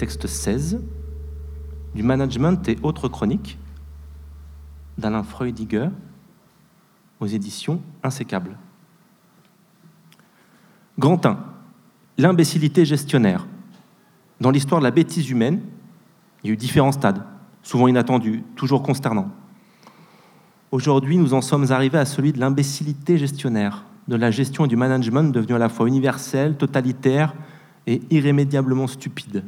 texte 16, du management et autres chroniques, d'Alain Freudiger, aux éditions Insécables. Grand 1. L'imbécilité gestionnaire. Dans l'histoire de la bêtise humaine, il y a eu différents stades, souvent inattendus, toujours consternants. Aujourd'hui, nous en sommes arrivés à celui de l'imbécilité gestionnaire, de la gestion et du management devenu à la fois universel, totalitaire et irrémédiablement stupide.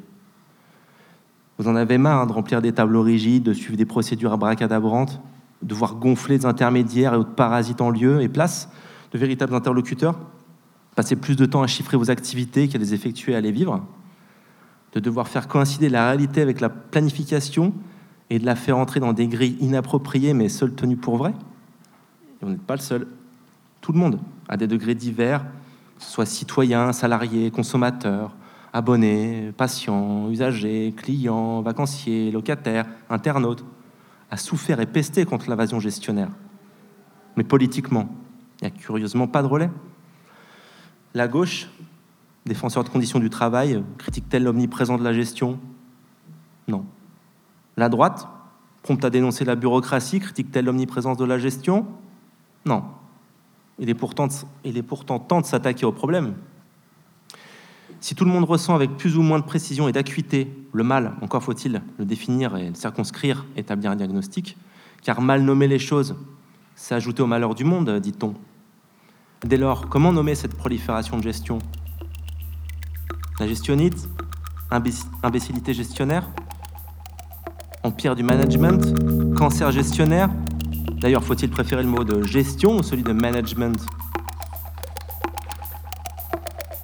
Vous en avez marre hein, de remplir des tableaux rigides, de suivre des procédures abracadabrantes, de voir gonfler des intermédiaires et autres parasites en lieu et place de véritables interlocuteurs, passer plus de temps à chiffrer vos activités qu'à les effectuer et à les vivre, de devoir faire coïncider la réalité avec la planification et de la faire entrer dans des grilles inappropriées mais seules tenues pour vraies. Et vous n'êtes pas le seul. Tout le monde, à des degrés divers, que ce soit citoyens, salariés, consommateurs, abonnés, patients, usagers, clients, vacanciers, locataires, internautes, a souffert et pesté contre l'invasion gestionnaire. Mais politiquement, il n'y a curieusement pas de relais. La gauche, défenseur de conditions du travail, critique-t-elle l'omniprésence de la gestion? Non. La droite, prompte à dénoncer la bureaucratie, critique-t-elle l'omniprésence de la gestion? Non. Il est pourtant temps de s'attaquer au problème. Si tout le monde ressent avec plus ou moins de précision et d'acuité le mal, encore faut-il le définir et le circonscrire, établir un diagnostic, car mal nommer les choses, c'est ajouter au malheur du monde, dit-on. Dès lors, comment nommer cette prolifération de gestion? La gestionnite Imbécilité gestionnaire? Empire du management? Cancer gestionnaire? D'ailleurs, faut-il préférer le mot de gestion ou celui de management?